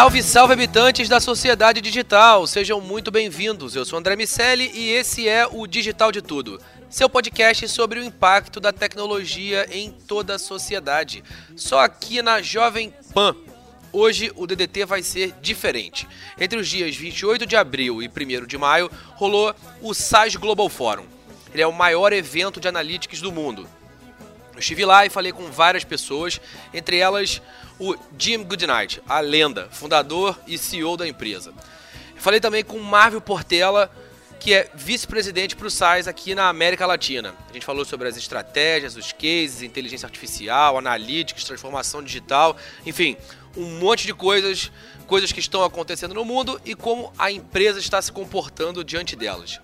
Salve, salve habitantes da sociedade digital, sejam muito bem-vindos. Eu sou André Miceli e esse é o Digital de Tudo, seu podcast sobre o impacto da tecnologia em toda a sociedade. Só aqui na Jovem Pan. Hoje o DDT vai ser diferente. Entre os dias 28 de abril e 1 de maio rolou o SaaS Global Forum. Ele é o maior evento de analytics do mundo. Eu estive lá e falei com várias pessoas, entre elas o Jim Goodnight, a lenda, fundador e CEO da empresa. Falei também com Marvel Portela, que é vice-presidente para o SAIS aqui na América Latina. A gente falou sobre as estratégias, os cases, inteligência artificial, analytics, transformação digital, enfim, um monte de coisas, coisas que estão acontecendo no mundo e como a empresa está se comportando diante delas.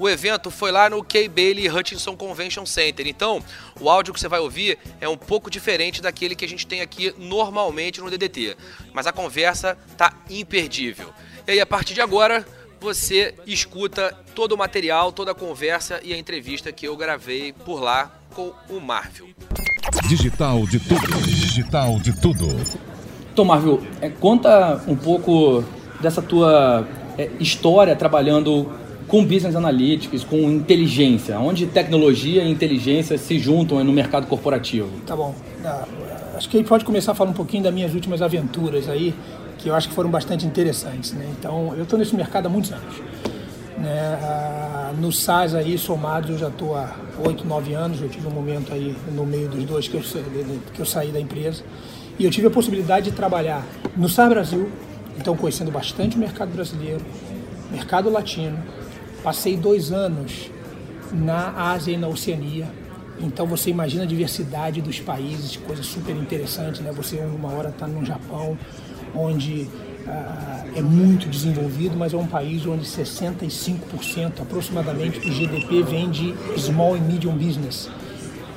O evento foi lá no Kay Bailey Hutchinson Convention Center. Então, o áudio que você vai ouvir é um pouco diferente daquele que a gente tem aqui normalmente no DDT. Mas a conversa tá imperdível. E aí, a partir de agora, você escuta todo o material, toda a conversa e a entrevista que eu gravei por lá com o Marvel. Digital de tudo. Digital de tudo. Então, Marvel, é, conta um pouco dessa tua é, história trabalhando com business analytics, com inteligência, onde tecnologia e inteligência se juntam no mercado corporativo. Tá bom. Ah, acho que a gente pode começar a falar um pouquinho das minhas últimas aventuras aí, que eu acho que foram bastante interessantes. Né? Então, eu estou nesse mercado há muitos anos. Né? Ah, no SAS aí, somados, eu já estou há 8, 9 anos. Eu tive um momento aí no meio dos dois que eu, que eu saí da empresa. E eu tive a possibilidade de trabalhar no SAS Brasil, então conhecendo bastante o mercado brasileiro, mercado latino, Passei dois anos na Ásia e na Oceania. Então você imagina a diversidade dos países, coisa super interessante, né? Você uma hora está no Japão, onde uh, é muito desenvolvido, mas é um país onde 65% aproximadamente do GDP vem de small e medium business.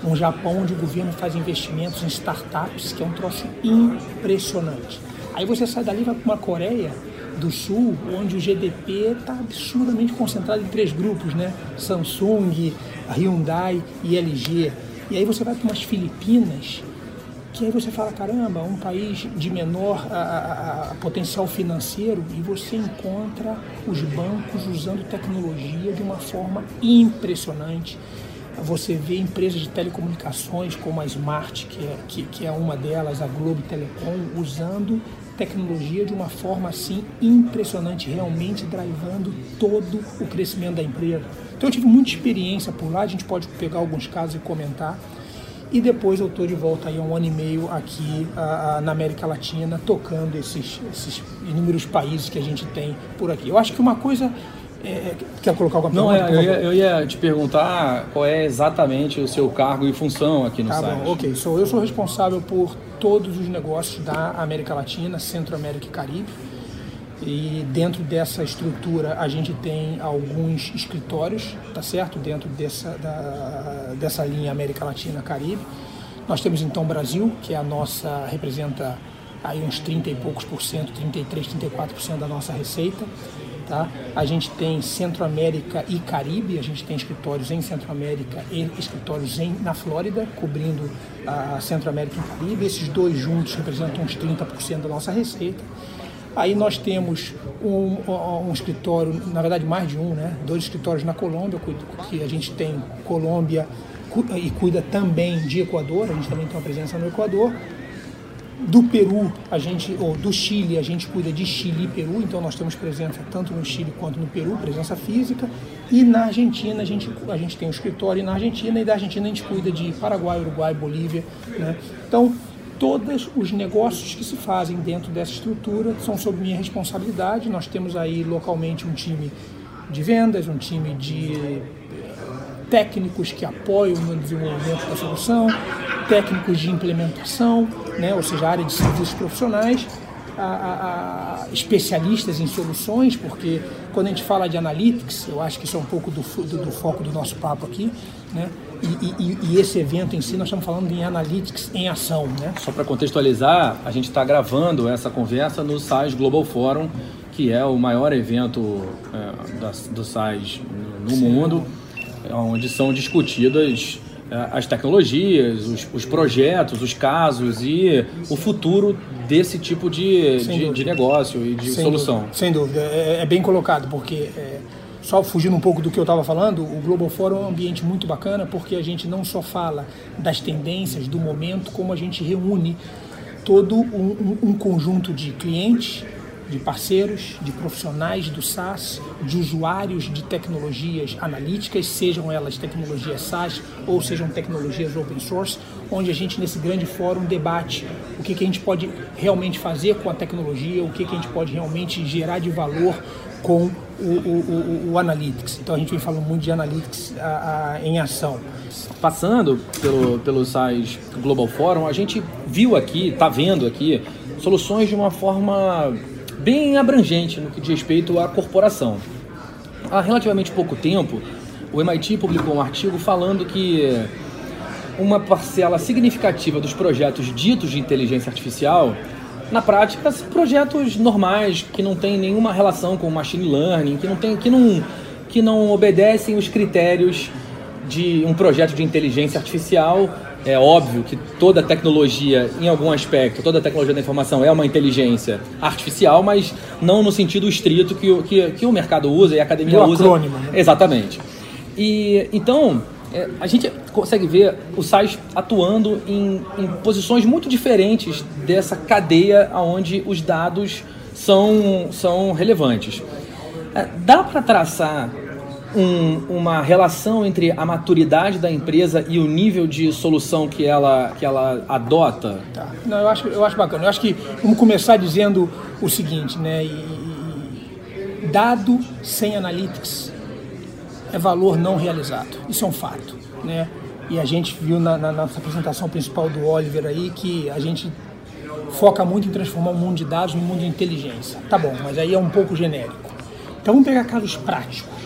Um Japão onde o governo faz investimentos em startups, que é um troço impressionante. Aí você sai dali vai para uma Coreia, do Sul, onde o GDP está absurdamente concentrado em três grupos, né? Samsung, Hyundai e LG. E aí você vai para umas Filipinas, que aí você fala, caramba, um país de menor a, a, a potencial financeiro e você encontra os bancos usando tecnologia de uma forma impressionante. Você vê empresas de telecomunicações como a Smart, que é, que, que é uma delas, a Globo Telecom, usando tecnologia de uma forma assim impressionante, realmente drivando todo o crescimento da empresa. Então eu tive muita experiência por lá, a gente pode pegar alguns casos e comentar. E depois eu estou de volta aí há um ano e meio aqui a, a, na América Latina, tocando esses, esses inúmeros países que a gente tem por aqui. Eu acho que uma coisa é, quer colocar alguma Não, pergunta? Não, é, eu, eu, ia te perguntar qual é exatamente o seu cargo e função aqui no tá site. Bom, ok, so, eu sou responsável por todos os negócios da América Latina, Centro-América e Caribe. E dentro dessa estrutura a gente tem alguns escritórios, tá certo? Dentro dessa, da, dessa linha América Latina Caribe. Nós temos então Brasil, que é a nossa, representa aí uns 30 e poucos por cento, 33, 34% da nossa receita. Tá? A gente tem Centro-América e Caribe, a gente tem escritórios em Centro-América e escritórios em, na Flórida, cobrindo a Centro-América e Caribe. Esses dois juntos representam uns 30% da nossa receita. Aí nós temos um, um, escritório, na verdade mais de um, né? dois escritórios na Colômbia, que a gente tem Colômbia e cuida também de Equador, a gente também tem uma presença no Equador. Do Peru, a gente, ou do Chile, a gente cuida de Chile e Peru, então nós temos presença tanto no Chile quanto no Peru, presença física. E na Argentina, a gente, a gente tem um escritório na Argentina, e da Argentina a gente cuida de Paraguai, Uruguai, Bolívia. Né? Então, todos os negócios que se fazem dentro dessa estrutura são sob minha responsabilidade. Nós temos aí localmente um time de vendas, um time de técnicos que apoiam no desenvolvimento da solução, técnicos de implementação, né, ou seja, área de serviços profissionais, a, a, a especialistas em soluções, porque quando a gente fala de analytics, eu acho que isso é um pouco do, do, do foco do nosso papo aqui, né? E, e, e, esse evento em si, nós estamos falando em analytics em ação, né? Só para contextualizar, a gente está gravando essa conversa no SAIS Global Forum, que é o maior evento é, da, do SAIS no, mundo onde são discutidas é, as tecnologias, os, os, projetos, os casos e o futuro desse tipo de, de, de, negócio e de sem solução. Dúvida. Sem dúvida, é, é, bem colocado, porque é, só fugindo um pouco do que eu estava falando, o Global Forum é um ambiente muito bacana porque a gente não só fala das tendências do momento, como a gente reúne todo um, um, um conjunto de clientes de parceiros, de profissionais do SaaS, de usuários de tecnologias analíticas, sejam elas tecnologias SaaS ou sejam tecnologias open source, onde a gente nesse grande fórum debate o que, que a gente pode realmente fazer com a tecnologia, o que, que a gente pode realmente gerar de valor com o, o, o, o Analytics. Então a gente vem falando muito de Analytics a, a, em ação. Passando pelo, pelo SaaS Global Forum, a gente viu aqui, está vendo aqui, soluções de uma forma bem abrangente no que diz respeito à corporação. Há relativamente pouco tempo, o MIT publicou um artigo falando que uma parcela significativa dos projetos ditos de inteligência artificial, na prática, são projetos normais que não têm nenhuma relação com machine learning, que não, tem, que não, que não obedecem os critérios de um projeto de inteligência artificial é óbvio que toda tecnologia, em algum aspecto, toda tecnologia da informação é uma inteligência artificial, mas não no sentido estrito que, que, que o mercado usa e a academia o usa. Acrônimo, né? Exatamente. E então é, a gente consegue ver o SAIS atuando em, em posições muito diferentes dessa cadeia onde os dados são, são relevantes. É, dá para traçar um, uma relação entre a maturidade da empresa e o nível de solução que ela, que ela adota? Tá. Não, eu acho, eu acho bacana. Eu acho que vamos começar dizendo o seguinte, né? E, e, dado sem analytics é valor não realizado. Isso é um fato, né? E a gente viu na, na nossa apresentação principal do Oliver aí que a gente foca muito em transformar o mundo de dados num mundo de inteligência. Tá bom, mas aí é um pouco genérico. Então vamos pegar casos práticos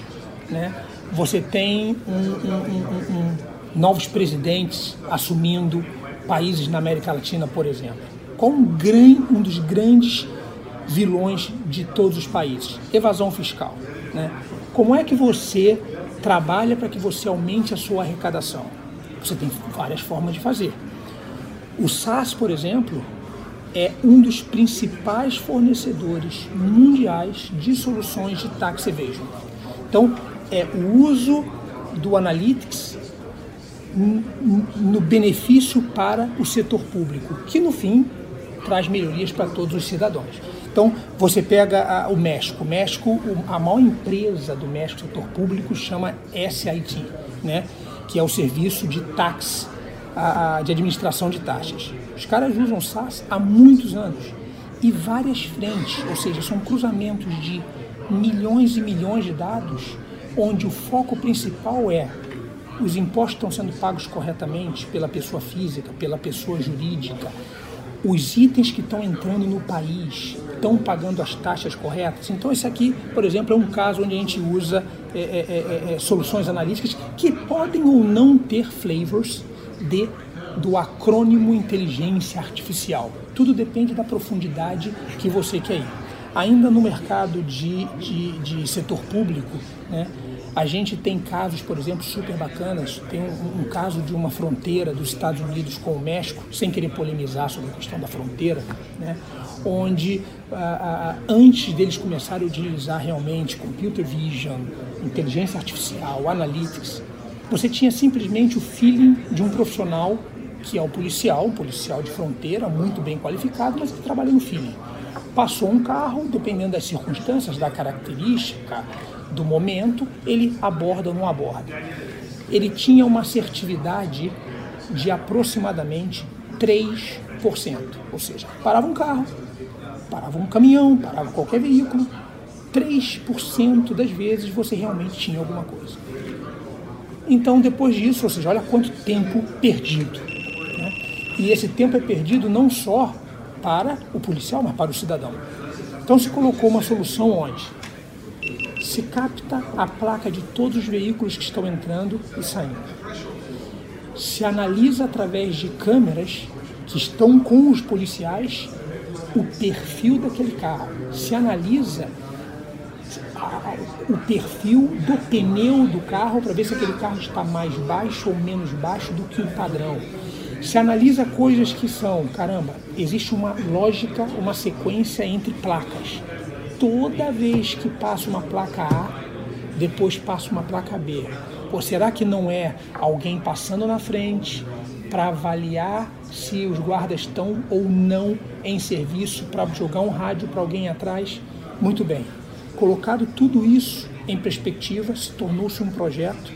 né? Você tem um, um, um, novos presidentes assumindo países na América Latina, por exemplo. Qual um, um dos grandes vilões de todos os países? Evasão fiscal. Né? Como é que você trabalha para que você aumente a sua arrecadação? Você tem várias formas de fazer. O SAS, por exemplo, é um dos principais fornecedores mundiais de soluções de tax evasion. Então, é o uso do analytics no benefício para o setor público, que no fim traz melhorias para todos os cidadãos. Então, você pega a, o México. O México, a maior empresa do México, setor público, chama SIT, né? que é o serviço de tax, a, a, de administração de taxas. Os caras usam SaaS há muitos anos e várias frentes, ou seja, são cruzamentos de milhões e milhões de dados onde o foco principal é os impostos estão sendo pagos corretamente pela pessoa física, pela pessoa jurídica, os itens que estão entrando no país estão pagando as taxas corretas. Então, esse aqui, por exemplo, é um caso onde a gente usa é, é, é, é soluções analíticas que podem ou não ter flavors de, do acrônimo inteligência artificial. Tudo depende da profundidade que você quer ir. Ainda no mercado de, de, de setor público, né, a gente tem casos, por exemplo, super bacanas. Tem um, um, caso de uma fronteira dos Estados Unidos com o México, sem querer polemizar sobre a questão da fronteira, né? onde antes deles começarem a utilizar realmente computer vision, inteligência artificial, analytics, você tinha simplesmente o feeling de um profissional que é o policial, um policial de fronteira, muito bem qualificado, mas que trabalha no feeling. Passou um carro, dependendo das circunstâncias, da característica, do momento, ele aborda ou não aborda. Ele tinha uma assertividade de aproximadamente 3%. Ou seja, parava um carro, parava um caminhão, parava qualquer veículo, 3% das vezes você realmente tinha alguma coisa. Então, depois disso, ou seja, olha quanto tempo perdido. Né? E esse tempo é perdido não só para o policial, mas para o cidadão. Então, se colocou uma solução onde se capta a placa de todos os veículos que estão entrando e saindo. Se analisa através de câmeras que estão com os policiais o perfil daquele carro. Se analisa o perfil do pneu do carro para ver se aquele carro está mais baixo ou menos baixo do que o padrão. Se analisa coisas que são, caramba, existe uma lógica, uma sequência entre placas. Toda vez que passa uma placa A, depois passa uma placa B. Ou será que não é alguém passando na frente para avaliar se os guardas estão ou não em serviço para jogar um rádio para alguém atrás? Muito bem. Colocado tudo isso em perspectiva, se tornou-se um projeto.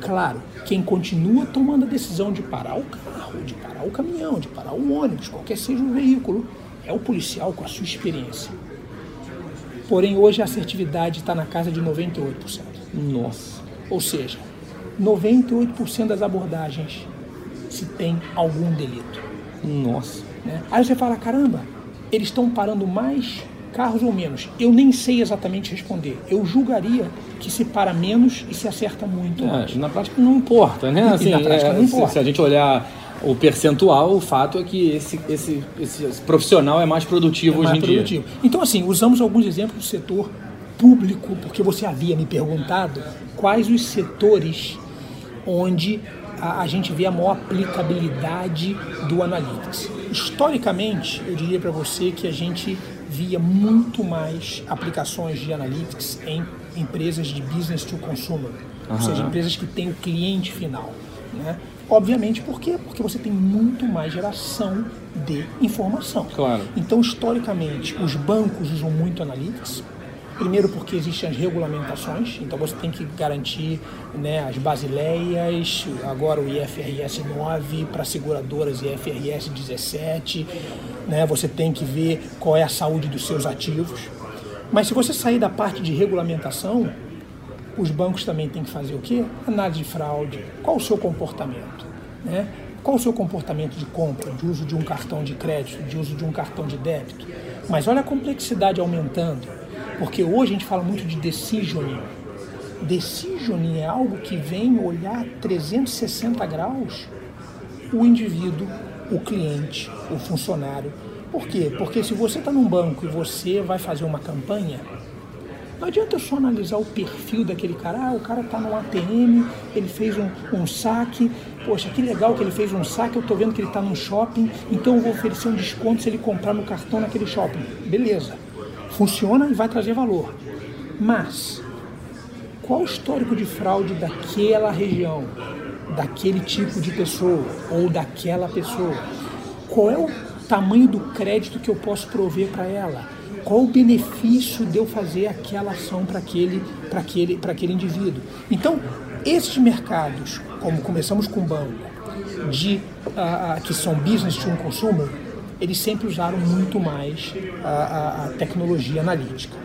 Claro, quem continua tomando a decisão de parar o carro, de parar o caminhão, de parar o ônibus, qualquer seja o veículo, é o policial com a sua experiência. Porém, hoje a assertividade está na casa de 98%. Nossa. Ou seja, 98% das abordagens se tem algum delito. Nossa. Né? Aí você fala, caramba, eles estão parando mais carros ou menos? Eu nem sei exatamente responder. Eu julgaria que se para menos e se acerta muito. É, na prática não importa, né? Assim, na prática é, não importa. Se, se, a gente olhar o percentual, o fato é que esse, esse, esse, profissional é mais produtivo é mais hoje em produtivo. dia. Então, assim, usamos alguns exemplos do setor público, porque você havia me perguntado quais os setores onde a, a gente vê a maior aplicabilidade do Analytics. Historicamente, eu diria para você que a gente via muito mais aplicações de Analytics em empresas de business to consumer, uhum. ou seja, empresas que têm o cliente final. Né? Obviamente, por quê? Porque você tem muito mais geração de informação. Claro. Então, historicamente, os bancos usam muito Analytics, Primeiro porque existem as regulamentações, então você tem que garantir né, as basileias, agora o IFRS 9 para seguradoras IFRS 17, né, você tem que ver qual é a saúde dos seus ativos. Mas se você sair da parte de regulamentação, os bancos também têm que fazer o quê? Análise de fraude, qual o seu comportamento, né? Qual o seu comportamento de compra, de uso de um cartão de crédito, de uso de um cartão de débito? Mas olha a complexidade aumentando. Porque hoje a gente fala muito de decisioning. Decisioning é algo que vem olhar 360 graus o indivíduo, o cliente, o funcionário. Por quê? Porque se você está num banco e você vai fazer uma campanha, não adianta eu só analisar o perfil daquele cara. Ah, o cara está no ATM, ele fez um, um, saque. Poxa, que legal que ele fez um saque. Eu estou vendo que ele está num shopping, então eu vou oferecer um desconto se ele comprar no cartão naquele shopping. Beleza funciona e vai trazer valor. Mas qual o histórico de fraude daquela região, daquele tipo de pessoa ou daquela pessoa? Qual é o tamanho do crédito que eu posso prover para ela? Qual o benefício de eu fazer aquela ação para aquele, aquele, aquele indivíduo? Então, esses mercados, como começamos com o banco, de, uh, que são business to consumer, eles sempre usaram muito mais a, a, a tecnologia analítica.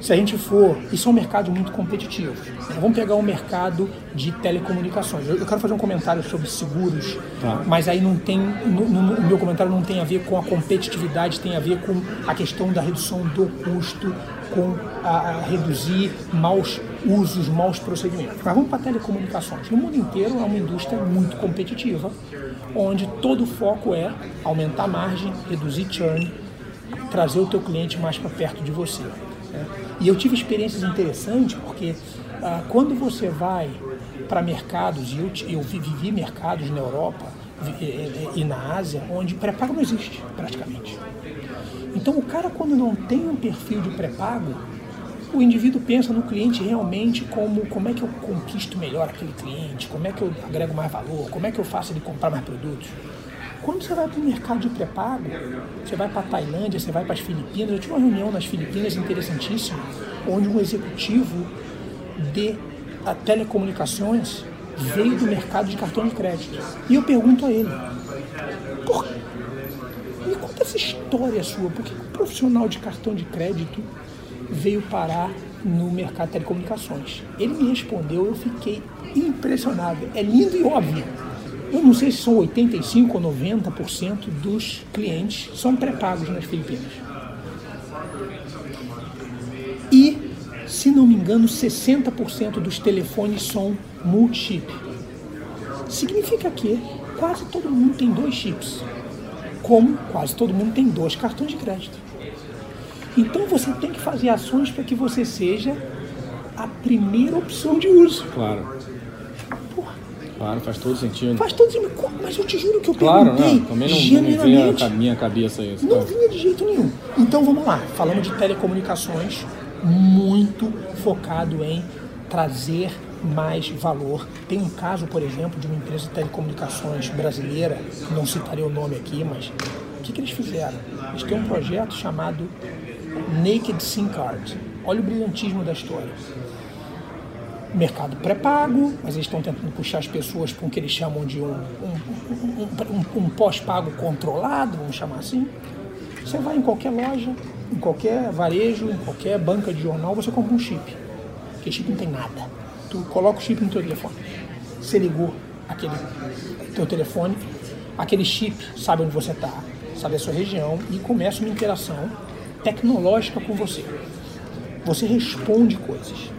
Se a gente for, isso é um mercado muito competitivo. Né? Vamos pegar o um mercado de telecomunicações. Eu, eu, quero fazer um comentário sobre seguros, tá. mas aí não tem, no, no, o meu comentário não tem a ver com a competitividade, tem a ver com a questão da redução do custo, com a, a reduzir maus usos, maus procedimentos. Mas vamos para telecomunicações. No mundo inteiro é uma indústria muito competitiva, onde todo o foco é aumentar a margem, reduzir churn, trazer o teu cliente mais para perto de você. Né? E eu tive experiências interessantes porque ah, quando você vai para mercados, e eu, eu vivi mercados na Europa e, e na Ásia, onde pré-pago não existe praticamente. Então o cara quando não tem um perfil de pré-pago, o indivíduo pensa no cliente realmente como como é que eu conquisto melhor aquele cliente, como é que eu agrego mais valor, como é que eu faço ele comprar mais produtos. Quando você vai para o mercado de pré-pago, você vai para a Tailândia, você vai para as Filipinas. Eu tive uma reunião nas Filipinas interessantíssima, onde um executivo de telecomunicações veio do mercado de cartão de crédito. E eu pergunto a ele, por me conta essa história sua, por que um profissional de cartão de crédito veio parar no mercado de telecomunicações? Ele me respondeu, eu fiquei impressionado. É lindo e óbvio. Eu não sei se são 85 ou 90% dos clientes são pré-pagos nas Filipinas. E, se não me engano, 60% dos telefones são multi-chip. Significa que quase todo mundo tem dois chips, como quase todo mundo tem dois cartões de crédito. Então você tem que fazer ações para que você seja a primeira opção de uso. Claro. Claro, faz todo sentido. Faz todo sentido. Mas eu te juro que eu claro, perguntei. Não, também não, não vinha a minha cabeça isso. Não vinha de jeito nenhum. Então vamos lá. Falamos de telecomunicações muito focado em trazer mais valor. Tem um caso, por exemplo, de uma empresa de telecomunicações brasileira, não citarei o nome aqui, mas o que, que eles fizeram? Eles têm um projeto chamado Naked SIM Card. Olha o brilhantismo da história mercado pré-pago, mas eles estão tentando puxar as pessoas para o que eles chamam de um, um, um, um pós-pago controlado, vamos chamar assim. Você vai em qualquer loja, em qualquer varejo, em qualquer banca de jornal, você compra um chip. Porque chip não tem nada. Tu coloca o chip no teu telefone. Você ligou aquele teu telefone, aquele chip sabe onde você está, sabe a sua região e começa uma interação tecnológica com você. Você responde coisas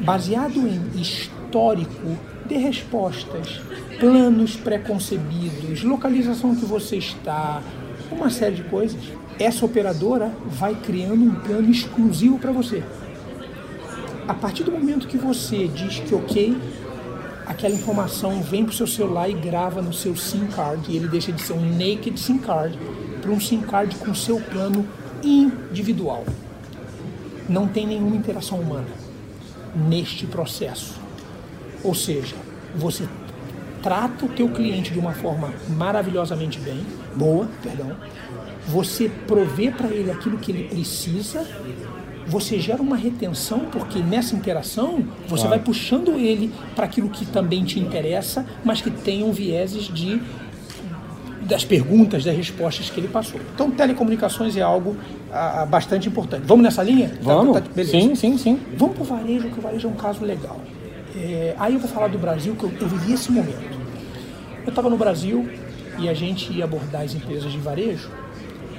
baseado em histórico de respostas, planos preconcebidos, localização que você está, uma série de coisas. Essa operadora vai criando um plano exclusivo para você. A partir do momento que você diz que ok, aquela informação vem para o seu celular e grava no seu SIM card e ele deixa de ser um naked SIM card para um SIM card com seu plano individual. Não tem nenhuma interação humana neste processo. Ou seja, você trata o teu cliente de uma forma maravilhosamente bem, boa, perdão. Você provê para ele aquilo que ele precisa. Você gera uma retenção porque nessa interação você claro. vai puxando ele para aquilo que também te interessa, mas que tenham vieses de das perguntas, das respostas que ele passou. Então, telecomunicações é algo ah, bastante importante. Vamos nessa linha? Tá, Vamos. Tá, tá, sim, sim, sim. Vamos para o varejo, que o varejo é um caso legal. É, aí eu vou falar do Brasil, que eu, eu vivi esse momento. Eu estava no Brasil e a gente ia abordar as empresas de varejo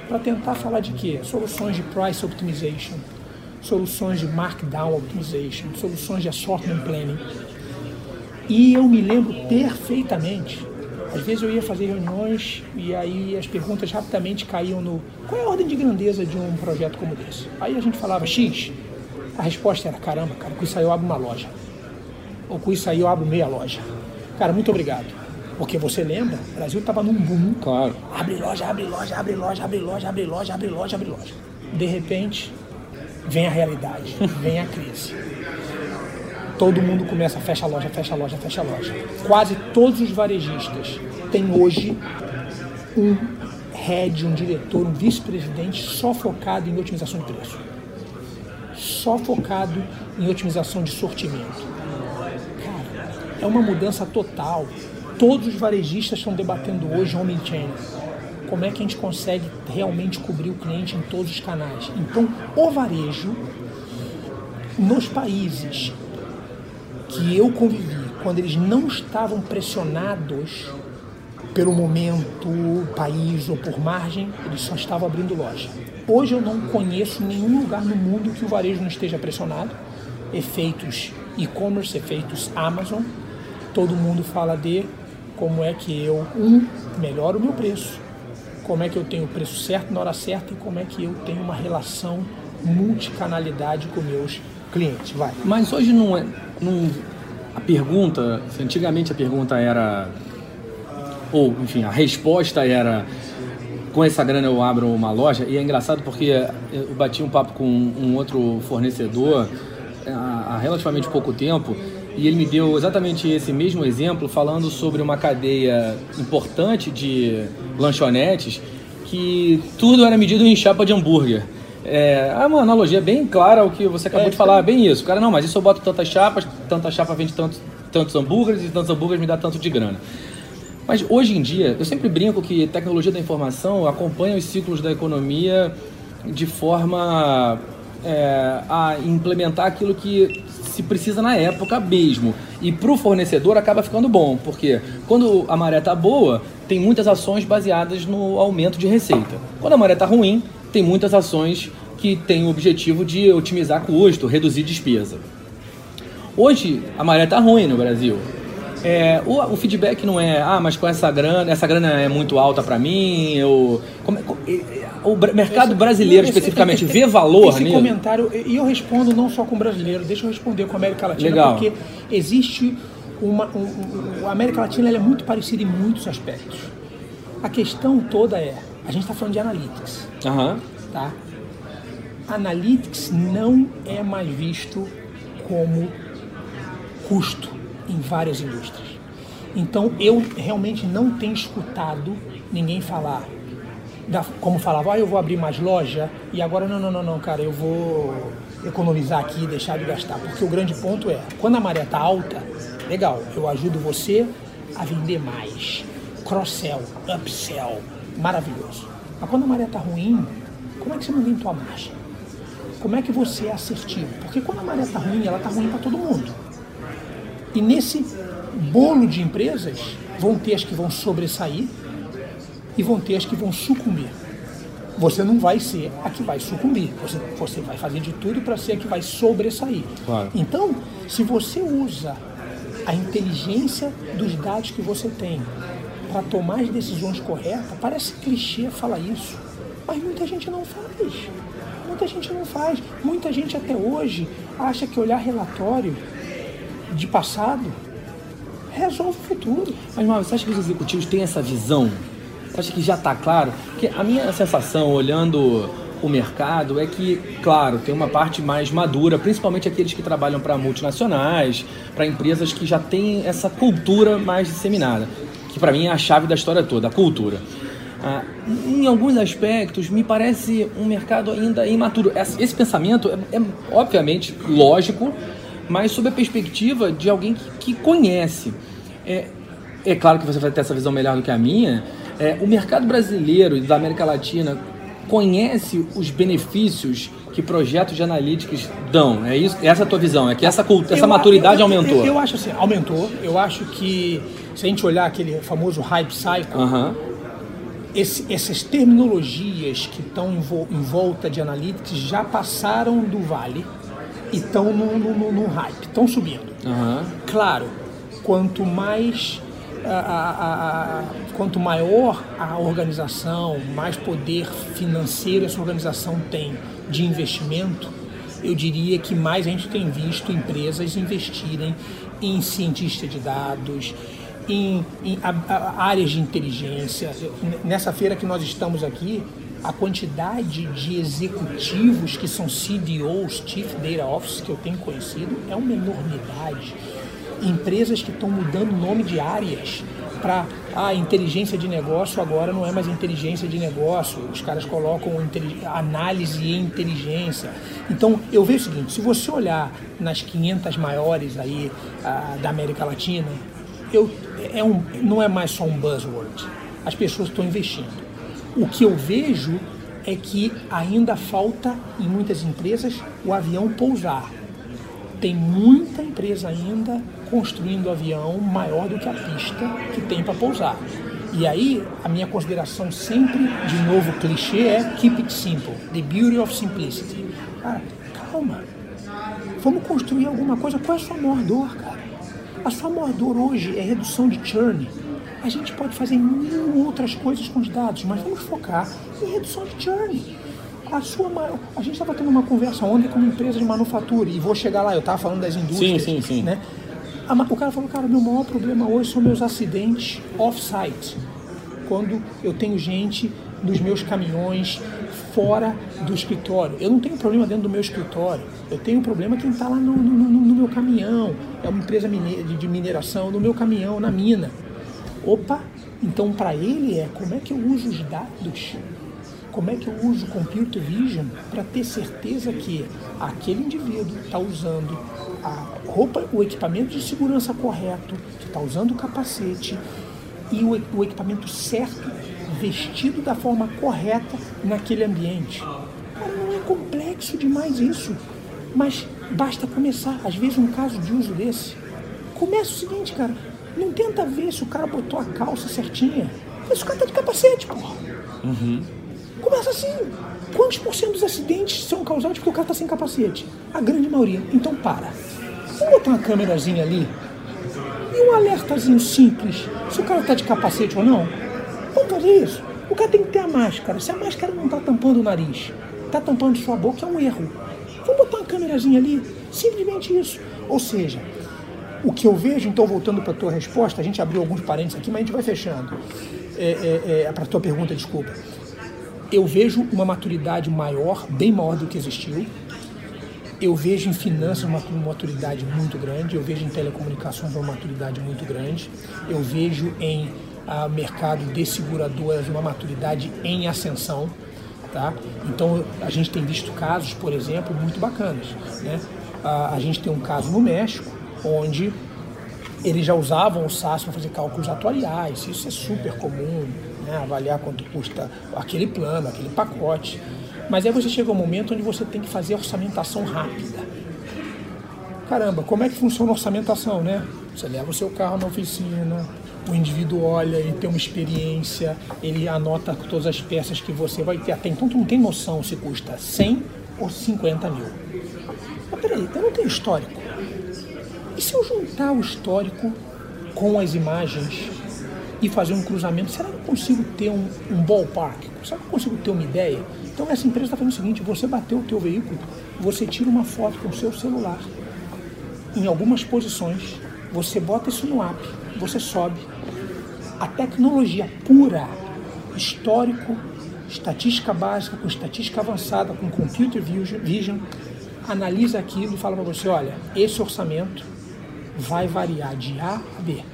para tentar falar de quê? Soluções de price optimization, soluções de markdown optimization, soluções de assortment planning. E eu me lembro perfeitamente às vezes eu ia fazer reuniões e aí as perguntas rapidamente caíam no qual é a ordem de grandeza de um projeto como esse? Aí a gente falava X, a resposta era caramba, cara, com isso aí eu abro uma loja. Ou com isso aí eu abro meia loja. Cara, muito obrigado. Porque você lembra, o Brasil estava num boom. Claro. Abre loja, abre loja, abre loja, abre loja, abre loja, abre loja, abre loja. De repente, vem a realidade, vem a crise todo mundo começa, fecha a loja, fecha a loja, fecha a loja. Quase todos os varejistas têm hoje um head, um diretor, um vice-presidente só focado em otimização de preço. Só focado em otimização de sortimento. Cara, é uma mudança total. Todos os varejistas estão debatendo hoje omnichannel. Como é que a gente consegue realmente cobrir o cliente em todos os canais? Então, o varejo nos países que eu convivi, quando eles não estavam pressionados pelo momento, país ou por margem, eles só estavam abrindo loja. Hoje eu não conheço nenhum lugar no mundo que o varejo não esteja pressionado. Efeitos e-commerce, efeitos Amazon. Todo mundo fala de como é que eu, um, melhoro o meu preço, como é que eu tenho o preço certo na hora certa e como é que eu tenho uma relação multicanalidade com meus clientes. Vai. Mas hoje não é. Não, a pergunta, antigamente a pergunta era. Ou, enfim, a resposta era. Com essa grana eu abro uma loja. E é engraçado porque eu bati um papo com um outro fornecedor há relativamente pouco tempo e ele me deu exatamente esse mesmo exemplo falando sobre uma cadeia importante de lanchonetes que tudo era medido em chapa de hambúrguer. É, é uma analogia bem clara ao que você acabou é, de falar, é bem isso. Cara, não, mas isso eu boto tantas chapas, tanta chapa vende tantos, tantos hambúrgueres e tantos hambúrgueres me dá tanto de grana. Mas hoje em dia, eu sempre brinco que tecnologia da informação acompanha os ciclos da economia de forma é, a implementar aquilo que se precisa na época mesmo. E para o fornecedor acaba ficando bom, porque quando a maré está boa, tem muitas ações baseadas no aumento de receita. Quando a maré está ruim, tem muitas ações que têm o objetivo de otimizar custo, reduzir despesa. Hoje a maré está ruim no Brasil. É, o, o, feedback não é, ah, mas com essa grana, essa grana é muito alta para mim, eu, como, o mercado esse, brasileiro esse, especificamente esse, vê valor esse nisso? comentário, e eu respondo não só com brasileiro, deixa eu responder com a América Latina, Legal. porque existe uma, um, um, a América Latina é muito parecida em muitos aspectos. A questão toda é, a gente está falando de analytics, uhum. tá? Analytics não é mais visto como custo em várias indústrias. Então eu realmente não tenho escutado ninguém falar da, como falava, ah, eu vou abrir mais loja e agora não, não, não, não, cara, eu vou economizar aqui, deixar de gastar. Porque o grande ponto é, quando a maré está alta, legal, eu ajudo você a vender mais. Cross-sell, upsell, maravilhoso. Mas quando a maré está ruim, como é que você mantém tua margem? Como é que você é assertivo? Porque quando a maré está ruim, ela está ruim para todo mundo. E nesse bolo de empresas, vão ter as que vão sobressair e vão ter as que vão sucumbir. Você não vai ser a que vai sucumbir, você, você vai fazer de tudo para ser a que vai sobressair. Claro. Então, se você usa a inteligência dos dados que você tem para tomar as decisões corretas, parece clichê falar isso, mas muita gente não faz. Muita gente não faz. Muita gente até hoje acha que olhar relatório de passado resolve o futuro. Mas, Mauro, você acha que os executivos têm essa visão? Você acha que já está claro? Porque a minha sensação, olhando o mercado, é que, claro, tem uma parte mais madura, principalmente aqueles que trabalham para multinacionais, para empresas que já têm essa cultura mais disseminada, que para mim é a chave da história toda, a cultura. Ah, em alguns aspectos, me parece um mercado ainda imaturo. Esse pensamento é, é obviamente lógico, mas sob a perspectiva de alguém que, que conhece. É, é claro que você vai ter essa visão melhor do que a minha. É, o mercado brasileiro e da América Latina conhece os benefícios que projetos de analíticos dão. É isso? Essa é a tua visão? É que essa, essa eu, maturidade eu, eu, aumentou? Eu, acho assim, aumentou. Eu acho que se a gente olhar aquele famoso hype cycle, uhum. esse, essas terminologias que estão em, em volta de analytics já passaram do vale e estão no, no, no, hype, estão subindo. Uhum. Claro, quanto mais a, a, a, quanto maior a organização, mais poder financeiro essa organização tem de investimento, eu diria que mais a gente tem visto empresas investirem em cientista de dados, em, em áreas de inteligência. Nessa feira que nós estamos aqui, a quantidade de executivos que são CDOs, Chief Data Officers, que eu tenho conhecido, é uma enormidade. Empresas que estão mudando nome de áreas para a ah, inteligência de negócio agora não é mais inteligência de negócio, os caras colocam análise e inteligência. Então eu vejo o seguinte, se você olhar nas 500 maiores aí ah, da América Latina, eu, é um, não é mais só um buzzword, as pessoas estão investindo. O que eu vejo é que ainda falta em muitas empresas o avião pousar. Tem muita empresa ainda construindo avião maior do que a pista que tem para pousar. E aí, a minha consideração sempre, de novo clichê, é keep it simple. The beauty of simplicity. Cara, calma. Vamos construir alguma coisa. Qual é a sua maior dor, cara? A sua maior dor hoje é redução de churn A gente pode fazer mil outras coisas com os dados, mas vamos focar em redução de churn. A, sua, a gente estava tendo uma conversa ontem com uma empresa de manufatura, e vou chegar lá, eu estava falando das indústrias. Sim, sim, sim. Né? O cara falou, cara, meu maior problema hoje são meus acidentes off-site. Quando eu tenho gente nos meus caminhões fora do escritório. Eu não tenho problema dentro do meu escritório. Eu tenho problema quem está lá no, no, no, meu caminhão. É uma empresa de mineração, no meu caminhão, na mina. Opa, então para ele é como é que eu uso os dados como é que eu uso o computer vision para ter certeza que aquele indivíduo está usando a roupa, o equipamento de segurança correto, que está usando o capacete e o, o equipamento certo, vestido da forma correta naquele ambiente. Cara, não é complexo demais isso, mas basta começar. Às vezes, um caso de uso desse, começa o seguinte, cara, não tenta ver se o cara botou a calça certinha, vê se o cara tá de capacete, porra. Uhum. Começa assim. Quantos por cento dos acidentes são causados porque o cara está sem capacete? A grande maioria. Então para. Vamos botar uma câmerazinha ali e um alertazinho simples se o cara está de capacete ou não. Vamos fazer isso. O cara tem que ter a máscara. Se a máscara não está tampando o nariz, está tampando sua boca, é um erro. Vamos botar uma câmerazinha ali. Simplesmente isso. Ou seja, o que eu vejo, então voltando para a tua resposta, a gente abriu alguns parênteses aqui, mas a gente vai fechando. É, é, é, para a tua pergunta, desculpa eu vejo uma maturidade maior, bem maior do que existiu. Eu vejo em finanças uma maturidade muito grande, eu vejo em telecomunicações uma maturidade muito grande, eu vejo em uh, mercado de seguradoras uma maturidade em ascensão. Tá? Então a gente tem visto casos, por exemplo, muito bacanas. Né? Uh, a gente tem um caso no México, onde eles já usavam o SAS para fazer cálculos atuariais, isso é super comum, né? avaliar quanto custa aquele plano, aquele pacote. Mas aí você chega um momento onde você tem que fazer orçamentação rápida. Caramba, como é que funciona a orçamentação, né? Você leva o seu carro na oficina, o indivíduo olha, ele tem uma experiência, ele anota todas as peças que você vai ter. Até então tu não tem noção se custa 100 ou 50 mil. Mas peraí, eu não tenho histórico. E se eu juntar o histórico com as imagens e fazer um cruzamento, será que eu consigo ter um, um ballpark? Será que eu consigo ter uma ideia? Então essa empresa está fazendo o seguinte, você bateu o teu veículo, você tira uma foto com o seu celular, em algumas posições, você bota isso no app, você sobe. A tecnologia pura, histórico, estatística básica, com estatística avançada, com computer vision, analisa aquilo e fala para você, olha, esse orçamento vai variar de A a B.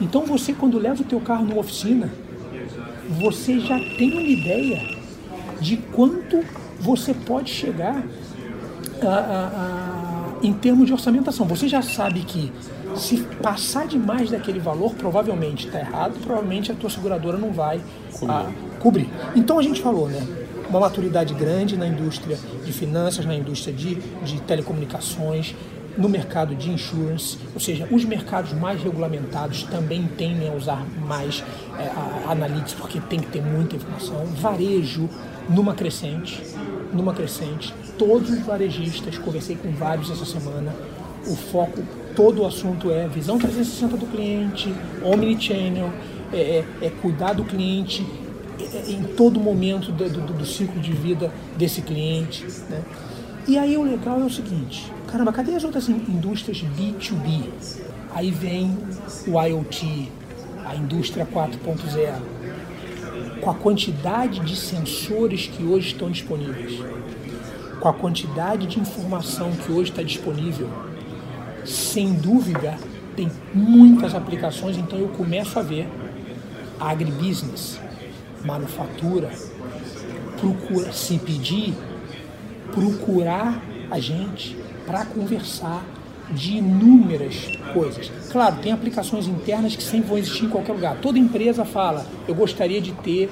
Então você quando leva o teu carro numa oficina, você já tem uma ideia de quanto você pode chegar a, a, a, em termos de orçamentação. Você já sabe que se passar demais daquele valor, provavelmente está errado, provavelmente a tua seguradora não vai cobrir. cobrir. Então a gente falou, né? Uma maturidade grande na indústria de finanças, na indústria de, de telecomunicações, no mercado de insurance, ou seja, os mercados mais regulamentados também tendem a usar mais é, a, analytics porque tem que ter muita informação. Varejo numa crescente, numa crescente. Todos os varejistas, conversei com vários essa semana, o foco, todo o assunto é visão 360 do cliente, omnichannel, é, é, é cuidar do cliente é, em todo momento do, do, do, ciclo de vida desse cliente. Né? E aí o legal é o seguinte, caramba, cadê as outras indústrias B2B? Aí vem o IoT, a indústria 4.0, com a quantidade de sensores que hoje estão disponíveis, com a quantidade de informação que hoje está disponível, sem dúvida tem muitas aplicações, então eu começo a ver agribusiness, manufatura, procura CPD, procurar a gente para conversar de inúmeras coisas. Claro, tem aplicações internas que sempre vão existir em qualquer lugar. Toda empresa fala, eu gostaria de ter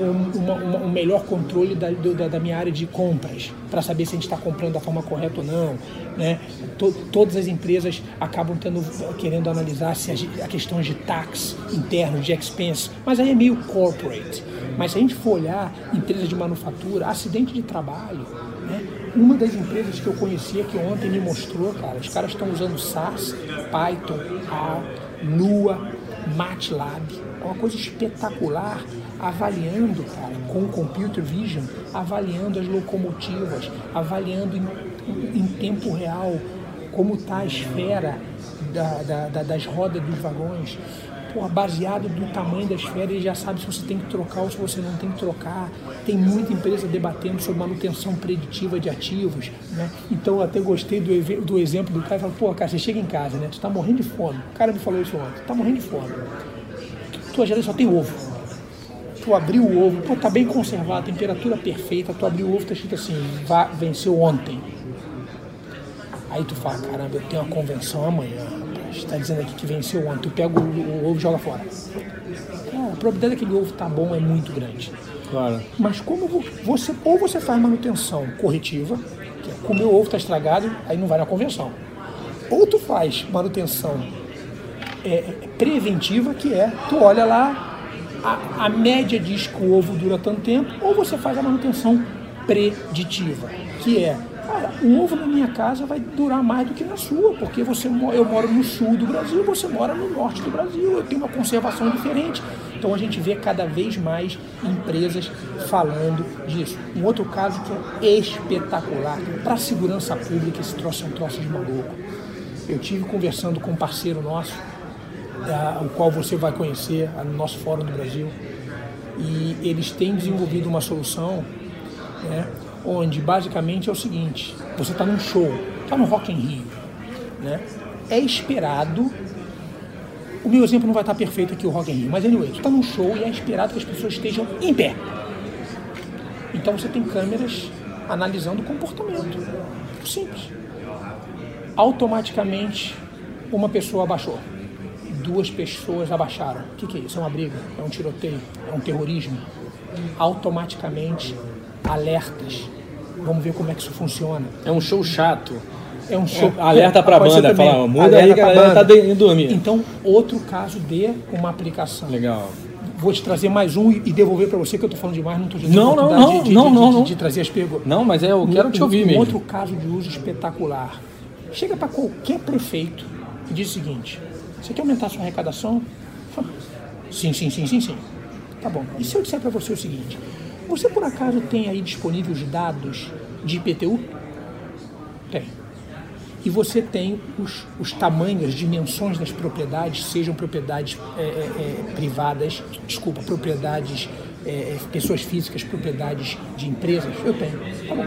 um, melhor controle da, da, da, minha área de compras, para saber se a gente está comprando da forma correta ou não. Né? todas as empresas acabam tendo, querendo analisar se a, a questões de tax interno, de expense, mas aí é meio corporate. Mas se a gente for olhar empresas de manufatura, acidente de trabalho, né? Uma das empresas que eu conhecia que ontem me mostrou, cara, os caras estão usando SAS, Python, R, Lua, MATLAB. é uma coisa espetacular, avaliando, cara, com computer vision, avaliando as locomotivas, avaliando em, em tempo real como está a esfera da, da, da, das rodas dos vagões. Porra, baseado do tamanho da esfera, ele já sabe se você tem que trocar ou se você não tem que trocar. Tem muita empresa debatendo sobre manutenção preditiva de ativos. Né? Então, eu até gostei do, do exemplo do cara. Fala, pô, cara, você chega em casa, né? Tu tá morrendo de fome. O cara me falou isso ontem. Tá morrendo de fome. Tua geladeira só tem ovo. Tu abriu o ovo, pô, tá bem conservado, temperatura perfeita. Tu abriu o ovo, tá escrito assim, vá, venceu ontem. Aí tu fala, caramba, eu tenho uma convenção amanhã está dizendo aqui que venceu ontem, tu pega o, o ovo e joga fora. Cara, a probabilidade daquele ovo tá bom é muito grande. Claro. Mas como você, ou você faz manutenção corretiva, que é comer o ovo está estragado, aí não vai na convenção. Ou tu faz manutenção é, preventiva, que é, tu olha lá, a, a média diz que o ovo dura tanto tempo, ou você faz a manutenção preditiva, que é Cara, o ovo na minha casa vai durar mais do que na sua, porque você, eu moro no sul do Brasil, você mora no norte do Brasil, eu tenho uma conservação diferente. Então a gente vê cada vez mais empresas falando disso. Um outro caso que é espetacular, para a segurança pública, esse troço é um troço de maluco. Eu tive conversando com um parceiro nosso, o qual você vai conhecer no nosso Fórum do Brasil, e eles têm desenvolvido uma solução né, onde basicamente é o seguinte: você está num show, está no Rock in Rio, né? É esperado. O meu exemplo não vai estar perfeito aqui, o Rock in Rio, mas anyway, tu está num show e é esperado que as pessoas estejam em pé. Então você tem câmeras analisando o comportamento. Simples. Automaticamente, uma pessoa abaixou. Duas pessoas abaixaram. O que, que é isso? É uma briga? É um tiroteio? É um terrorismo? Automaticamente alertas. Vamos ver como é que isso funciona. É um show chato. É um show. É, alerta para a banda, fala, muda aí galera tá indo dormir. Então, outro caso de uma aplicação. Legal. Vou te trazer mais um e devolver para você que eu estou falando demais, não estou dizendo não, não, não, de, de, não, de, não, de, de, trazer as perguntas. Não, mas é, eu quero um, te ouvir um, mesmo. Outro caso de uso espetacular. Chega para qualquer prefeito e diz o seguinte: você quer aumentar a sua arrecadação? Sim, sim, sim, sim, sim. Tá bom. E se eu disser para você o seguinte: você por acaso tem aí disponíveis dados de IPTU? Tem. E você tem os, os tamanhos, as dimensões das propriedades, sejam propriedades é, é, é privadas, desculpa, propriedades, é, é, pessoas físicas, propriedades de empresas? Eu tenho. Tá bom.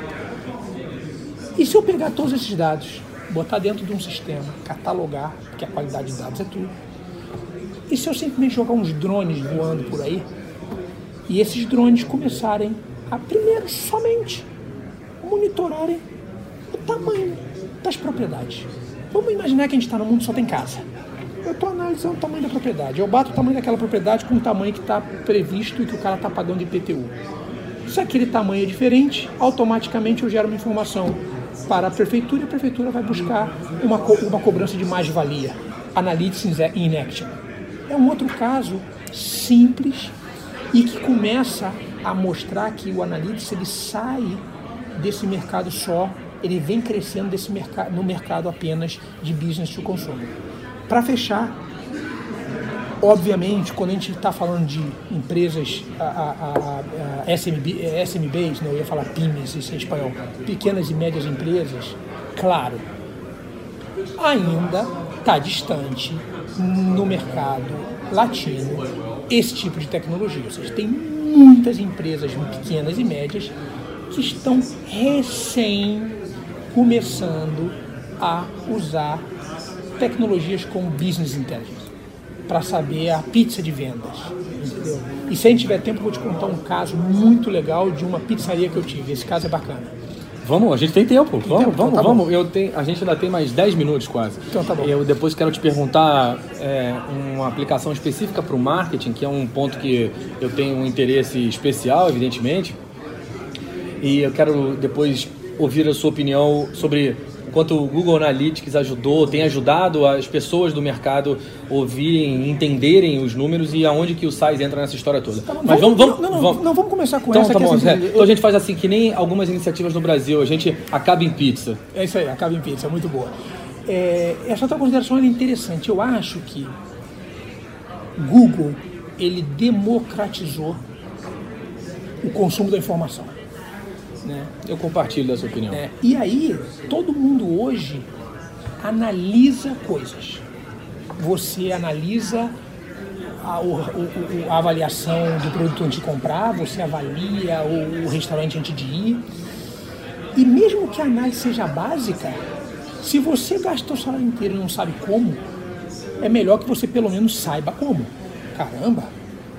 E se eu pegar todos esses dados, botar dentro de um sistema, catalogar, porque a qualidade de dados é tudo, e se eu simplesmente jogar uns drones voando por aí, e esses drones começarem a, primeiro, somente monitorarem o tamanho das propriedades. Vamos imaginar que a gente está no mundo só tem casa. Eu estou analisando o tamanho da propriedade. Eu bato o tamanho daquela propriedade com o tamanho que está previsto e que o cara está pagando de IPTU. Se aquele tamanho é diferente, automaticamente eu gero uma informação para a prefeitura e a prefeitura vai buscar uma, co uma cobrança de mais-valia. Analytics in Action. É um outro caso simples e que começa a mostrar que o analytics ele sai desse mercado só, ele vem crescendo desse mercado, no mercado apenas de business to consumer. Para fechar, obviamente, quando a gente está falando de empresas a, a, a, SMB, SMBs, né, eu ia falar PIMES, isso em espanhol, pequenas e médias empresas, claro, ainda está distante no mercado latino esse tipo de tecnologia. Ou seja, tem muitas empresas pequenas e médias que estão recém começando a usar tecnologias como Business Intelligence para saber a pizza de vendas. Entendeu? E se a gente tiver tempo, eu vou te contar um caso muito legal de uma pizzaria que eu tive. Esse caso é bacana. Vamos, a gente tem tempo. Tem vamos, tempo? vamos, então tá vamos. Eu tenho, a gente ainda tem mais 10 minutos quase. Então tá bom. Eu depois quero te perguntar é, uma aplicação específica para o marketing, que é um ponto que eu tenho um interesse especial, evidentemente. E eu quero depois ouvir a sua opinião sobre quanto o Google Analytics ajudou, tem ajudado as pessoas do mercado ouvirem, entenderem os números e aonde que o SAIS entra nessa história toda. Tá, Mas vamos, vamos, não, não, vamos, não, vamos começar com então, essa. Tá bom, assim, é. Então a gente faz assim, que nem algumas iniciativas no Brasil, a gente acaba em pizza. É isso aí, acaba em pizza, é muito boa. É, essa tua consideração é interessante. Eu acho que Google ele democratizou o consumo da informação. Né? Eu compartilho dessa opinião. É, e aí, todo mundo hoje analisa coisas. Você analisa a, o, o, a avaliação do produto antes de comprar, você avalia o, o restaurante antes de ir. E mesmo que a análise seja básica, se você gasta o salário inteiro e não sabe como, é melhor que você pelo menos saiba como. Caramba,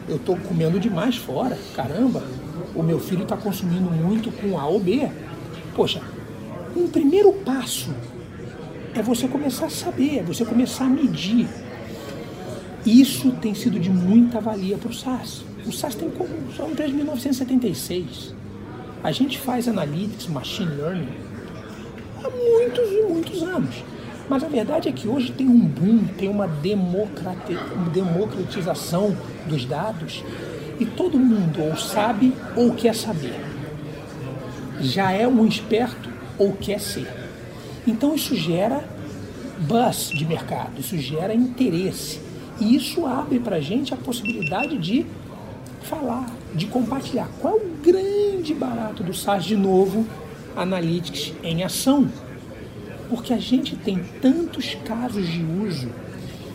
eu estou comendo demais fora. Caramba, o meu filho está consumindo muito com A ou B. Poxa, um primeiro passo é você começar a saber, é você começar a medir. Isso tem sido de muita valia para o SaaS. O SaaS tem como só desde 1976. A gente faz analytics, machine learning há muitos e muitos anos. Mas a verdade é que hoje tem um boom, tem uma democratização dos dados e todo mundo ou sabe ou quer saber. Já é um esperto ou quer ser. Então isso gera buzz de mercado, isso gera interesse. E isso abre para a gente a possibilidade de falar, de compartilhar. Qual é o grande barato do SaaS de novo? Analytics em ação porque a gente tem tantos casos de uso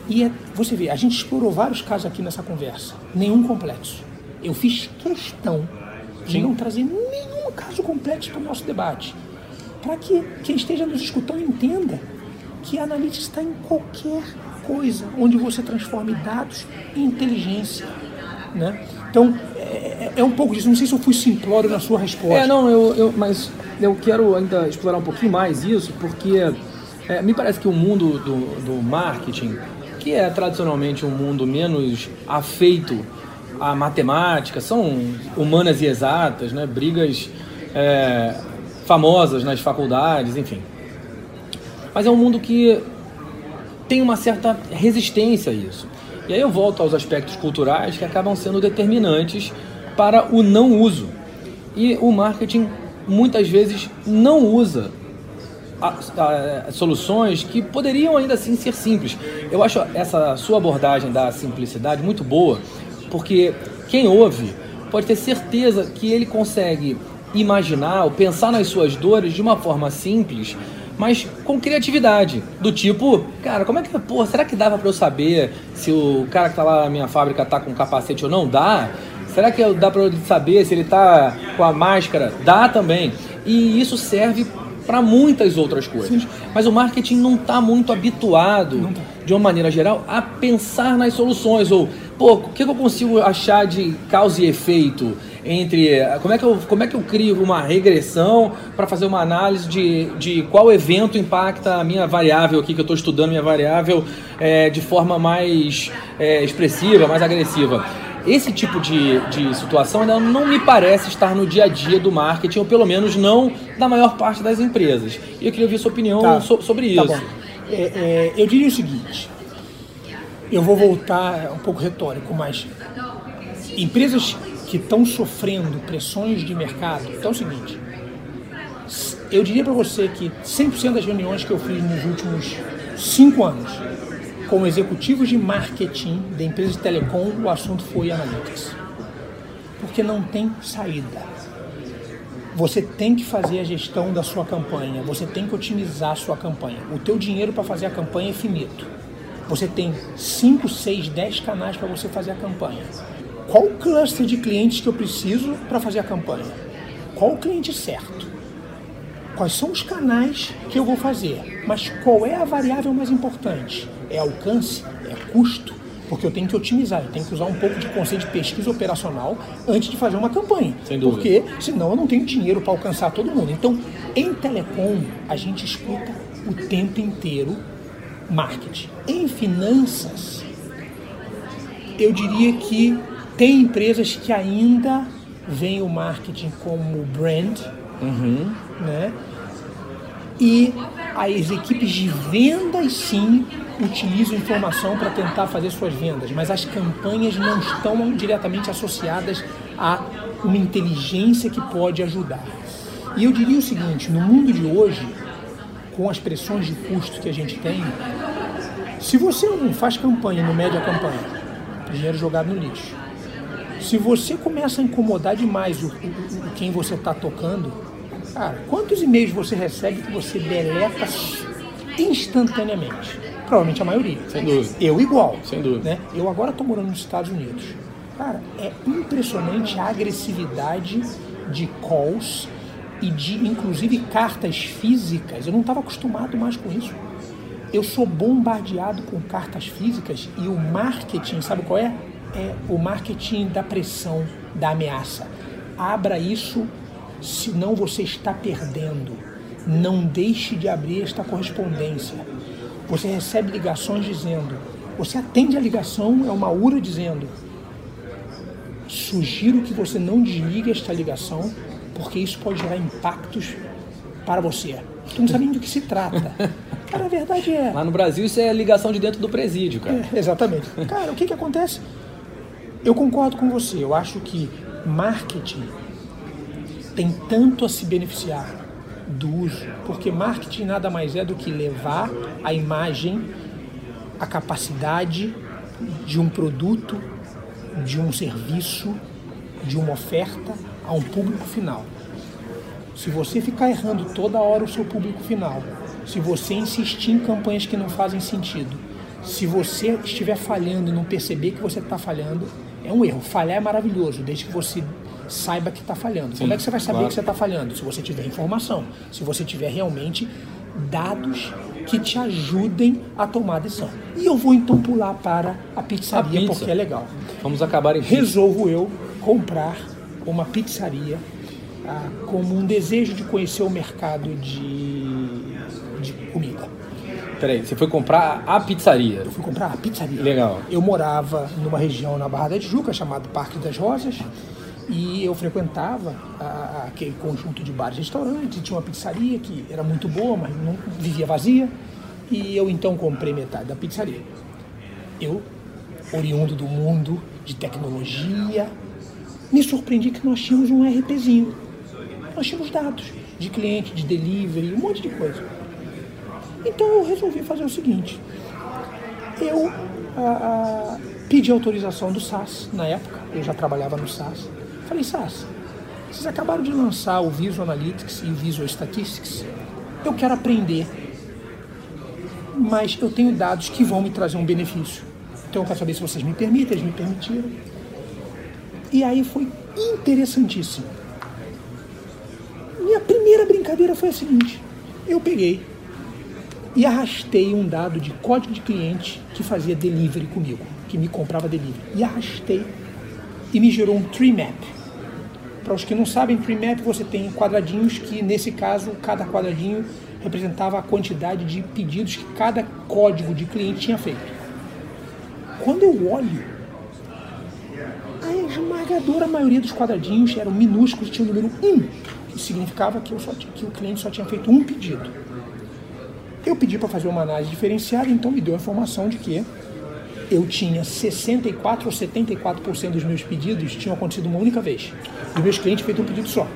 e é, você vê, a gente explorou vários casos aqui nessa conversa, nenhum complexo. Eu fiz questão de não trazer nenhum caso complexo para o nosso debate, para que quem esteja nos escutando entenda que a analítica está em qualquer coisa onde você transforme dados em inteligência. Né? Então, é, é, é um pouco disso. Não sei se eu fui simplório na sua resposta. É, não, eu, eu, mas eu quero ainda explorar um pouquinho mais isso, porque é, me parece que o mundo do, do marketing, que é tradicionalmente um mundo menos afeito à matemática, são humanas e exatas, né? brigas é, famosas nas faculdades, enfim. Mas é um mundo que tem uma certa resistência a isso. E aí eu volto aos aspectos culturais que acabam sendo determinantes para o não uso. E o marketing muitas vezes não usa a, a, soluções que poderiam ainda assim ser simples. Eu acho essa sua abordagem da simplicidade muito boa, porque quem ouve pode ter certeza que ele consegue imaginar ou pensar nas suas dores de uma forma simples, mas com criatividade. Do tipo, cara, como é que, pô, será que dava para eu saber se o cara que tá lá na minha fábrica tá com capacete ou não? Dá. Será que dá para saber se ele está com a máscara? Dá também. E isso serve para muitas outras coisas. Sim. Mas o marketing não está muito habituado, tá. de uma maneira geral, a pensar nas soluções. Ou, pô, o que eu consigo achar de causa e efeito entre. Como é que eu, como é que eu crio uma regressão para fazer uma análise de, de qual evento impacta a minha variável aqui, que eu estou estudando minha variável é, de forma mais é, expressiva, mais agressiva? esse tipo de, de situação ainda não me parece estar no dia a dia do marketing, ou pelo menos não da maior parte das empresas. E eu queria ouvir sua opinião tá. so, sobre tá isso. É, é, eu diria o seguinte: eu vou voltar um pouco retórico, mas empresas que estão sofrendo pressões de mercado, então é o seguinte. Eu diria para você que 100% das reuniões que eu fiz nos últimos cinco anos como executivo de marketing da empresa de telecom, o assunto foi analytics. Porque não tem saída. Você tem que fazer a gestão da sua campanha, você tem que otimizar a sua campanha. O teu dinheiro para fazer a campanha é finito. Você tem 5, 6, 10 canais para você fazer a campanha. Qual o cluster de clientes que eu preciso para fazer a campanha? Qual o cliente certo? Quais são os canais que eu vou fazer? Mas qual é a variável mais importante? é alcance, é custo, porque eu tenho que otimizar, eu tenho que usar um pouco de conceito de pesquisa operacional antes de fazer uma campanha. Sem dúvida. Porque senão eu não tenho dinheiro para alcançar todo mundo. Então, em telecom, a gente escuta o tempo inteiro marketing. Em finanças, eu diria que tem empresas que ainda veem o marketing como brand, uhum. né? E as equipes de vendas sim utilizam informação para tentar fazer suas vendas, mas as campanhas não estão diretamente associadas a uma inteligência que pode ajudar. E eu diria o seguinte: no mundo de hoje, com as pressões de custo que a gente tem, se você não faz campanha no média campanha, dinheiro jogado no lixo. Se você começa a incomodar demais o, o quem você está tocando, cara, quantos e-mails você recebe que você deleta instantaneamente? Provavelmente a maioria. Sem dúvida. Eu igual. Sem dúvida. Né? Eu agora estou morando nos Estados Unidos. Cara, é impressionante a agressividade de calls e de, inclusive, cartas físicas. Eu não estava acostumado mais com isso. Eu sou bombardeado com cartas físicas e o marketing, sabe qual é? É o marketing da pressão, da ameaça. Abra isso, senão você está perdendo. Não deixe de abrir esta correspondência. Você recebe ligações dizendo, você atende a ligação, é uma URA dizendo, sugiro que você não desligue esta ligação, porque isso pode gerar impactos para você. Tu não sabe nem do que se trata. Cara, a verdade é. Lá no Brasil isso é ligação de dentro do presídio, cara. É, exatamente. Cara, o que, que acontece? Eu concordo com você. Eu acho que marketing tem tanto a se beneficiar do uso, porque marketing nada mais é do que levar a imagem, a capacidade de um produto, de um serviço, de uma oferta a um público final. Se você ficar errando toda hora o seu público final, se você insistir em campanhas que não fazem sentido, se você estiver falhando e não perceber que você está falhando, é um erro. Falhar é maravilhoso, desde que você saiba que está falhando. Como é que você vai saber claro. que você está falhando? Se você tiver informação, se você tiver realmente dados que te ajudem a tomar a decisão. E eu vou então pular para a pizzaria, A pizza. porque é legal. Vamos acabar em. Resolvo eu comprar uma pizzaria ah, como um desejo de conhecer o mercado de, de comida. Peraí, você foi comprar a pizzaria. Eu fui comprar a pizzaria. Legal. Eu morava numa região na Barra da Tijuca chamada Parque das Rosas e eu frequentava a- a- aquele conjunto de bares e restaurantes. E tinha uma pizzaria que era muito boa, mas não vivia vazia. E eu então comprei metade da pizzaria. Eu, oriundo do mundo de tecnologia, me surpreendi que nós tínhamos um RPzinho. Nós tínhamos dados de cliente, de delivery, um monte de coisa. Então eu resolvi fazer o seguinte: eu ah, ah, pedi autorização do SAS na época, eu já trabalhava no SAS. Falei, SAS, vocês acabaram de lançar o Visual Analytics e o Visual Statistics. Eu quero aprender, mas eu tenho dados que vão me trazer um benefício. Então eu quero saber se vocês me permitem, eles me permitiram. E aí foi interessantíssimo. Minha primeira brincadeira foi a seguinte: eu peguei e arrastei um dado de código de cliente que fazia delivery comigo, que me comprava delivery. E arrastei e me gerou um tree map. Para os que não sabem, tree map você tem quadradinhos que, nesse caso, cada quadradinho representava a quantidade de pedidos que cada código de cliente tinha feito. Quando eu olho, a esmagadora maioria dos quadradinhos eram minúsculos, tinha o número 1, que significava que, só que o cliente só tinha feito um pedido. Eu pedi para fazer uma análise diferenciada, então me deu a informação de que eu tinha 64 ou 74% dos meus pedidos tinham acontecido uma única vez. Dos meus clientes feito um pedido só.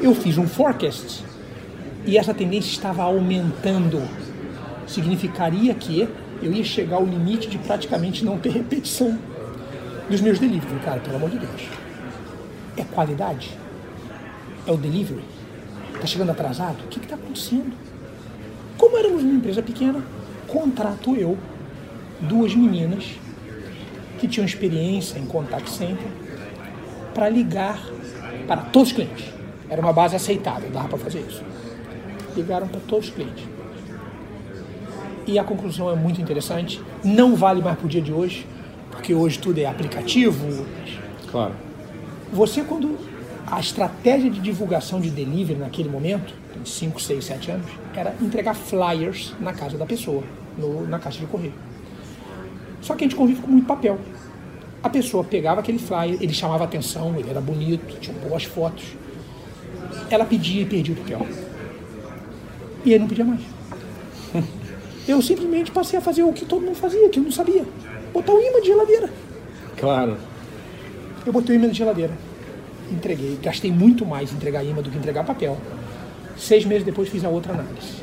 Eu fiz um forecast e essa tendência estava aumentando. Significaria que eu ia chegar ao limite de praticamente não ter repetição dos meus delivery. Cara, pelo amor de Deus. É qualidade? É o delivery? Está chegando atrasado? O que está acontecendo? Como éramos uma empresa pequena, contrato eu duas meninas que tinham experiência em contact center para ligar para todos os clientes. Era uma base aceitável, dava para fazer isso. Ligaram para todos os clientes. E a conclusão é muito interessante. Não vale mais para o dia de hoje, porque hoje tudo é aplicativo. Claro. Você, quando a estratégia de divulgação de delivery naquele momento, tem 5, 6, 7 anos, era entregar flyers na casa da pessoa, no- na caixa de correio. Só que a gente convive com muito papel. A pessoa pegava aquele flyer, ele chamava atenção, ele era bonito, tinha boas fotos. Ela pedia e perdia o papel. E aí não pedia mais. Eu simplesmente passei a fazer o que todo mundo fazia, que eu não sabia. Botar o imã de geladeira. Claro. Eu botei o imã de geladeira. Entreguei. Gastei muito mais em entregar imã do que entregar papel. Seis meses depois fiz a outra análise.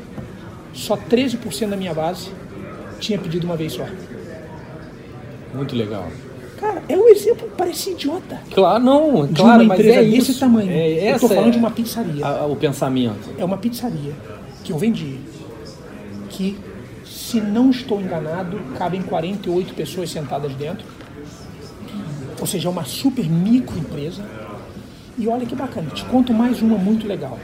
Só 13% da minha base tinha pedido uma vez só. Muito legal. Cara, é um exemplo, parece idiota. Claro, não, De claro, uma mas empresa é desse isso. tamanho. É, eu tô falando é de uma pizzaria. a- o pensamento. É uma pizzaria que eu vendi. Que, se não estou enganado, cabem 48 pessoas sentadas dentro. Ou seja, é uma super microempresa. E olha que bacana, te conto mais uma muito legal.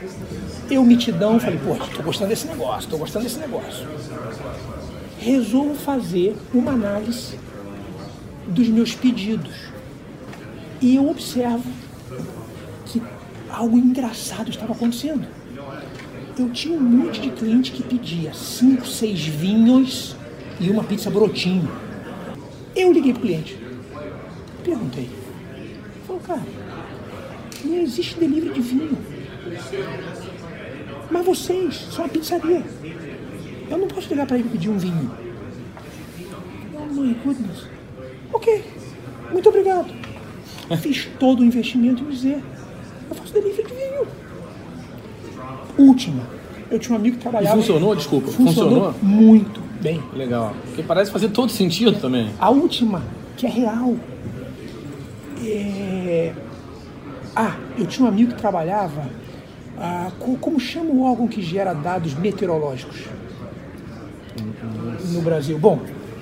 Eu, mitidão, falei, pô, tô gostando desse negócio, tô gostando desse negócio. Resolvo fazer uma análise dos meus pedidos. E eu observo que algo engraçado estava acontecendo. Eu tinha um monte de cliente que pedia cinco, seis vinhos e uma pizza brotinho. Eu liguei pro cliente. Perguntei. Falou, cara, não existe delivery de vinho. Mas vocês são uma pizzaria. Eu não posso ligar para ele pedir um vinho. Oh my goodness. Ok, muito obrigado. Fiz todo o investimento em dizer, eu faço delivery de vinho. Última, eu tinha um amigo que E trabalhava... funcionou, desculpa? Funcionou Funcionou? muito bem. Legal. Porque parece fazer todo sentido também. A última, que é real. É... Ah, eu tinha um amigo que trabalhava. ah, co- como chama o órgão que gera dados meteorológicos no Brasil? Bom,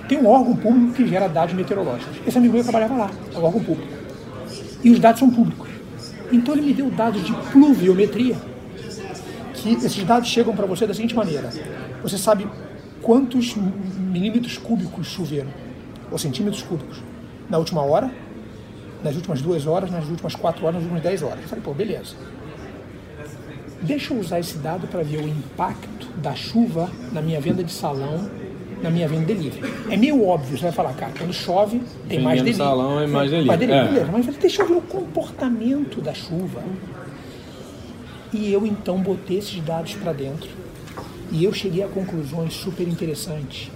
tem um órgão público que gera dados meteorológicos. Esse amigo meu trabalhava lá, é um órgão público. E os dados são públicos. Então ele me deu dados de pluviometria, que esses dados chegam para você da seguinte maneira: você sabe quantos milímetros cúbicos choveram, ou centímetros cúbicos, na última hora, nas últimas duas horas, nas últimas quatro horas, nas últimas dez horas. Eu falei, pô, beleza. Deixa eu usar esse dado para ver o impacto da chuva na minha venda de salão, na minha venda de delivery. É meio óbvio, você vai falar, cara, quando chove, tem Tem mais delivery. salão e mais delivery. É. Mas eu falei, deixa eu ver o comportamento da chuva. E eu então botei esses dados para dentro e eu cheguei a conclusões super interessantes.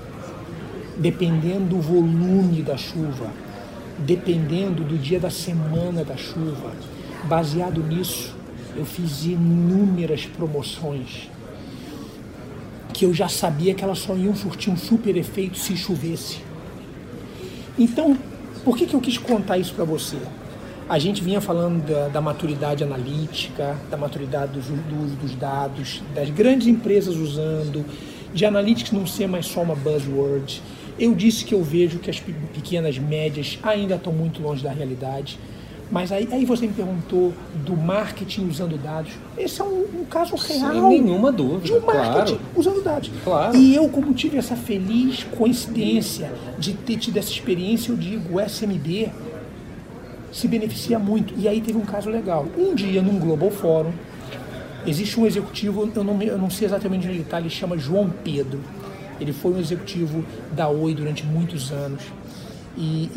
Dependendo do volume da chuva, dependendo do dia da semana da chuva, baseado nisso, eu fiz inúmeras promoções que eu já sabia que elas só iam surtir um super efeito se chovesse. Então, por que, que eu quis contar isso para você? A gente vinha falando da, da maturidade analítica, da maturidade do, uso dos dados, das grandes empresas usando, de analytics não ser mais só uma buzzword. Eu disse que eu vejo que as pe- pequenas médias ainda estão muito longe da realidade. Mas aí, aí você me perguntou do marketing usando dados. Esse é um, um caso real. Sem nenhuma dúvida, De um marketing claro. usando dados. Claro. E eu, como tive essa feliz coincidência de ter tido essa experiência, eu digo, o SMB se beneficia muito. E aí teve um caso legal. Um dia, num Global Forum, existe um executivo, eu não, eu não sei exatamente onde ele está, ele chama João Pedro. Ele foi um executivo da Oi durante muitos anos. E,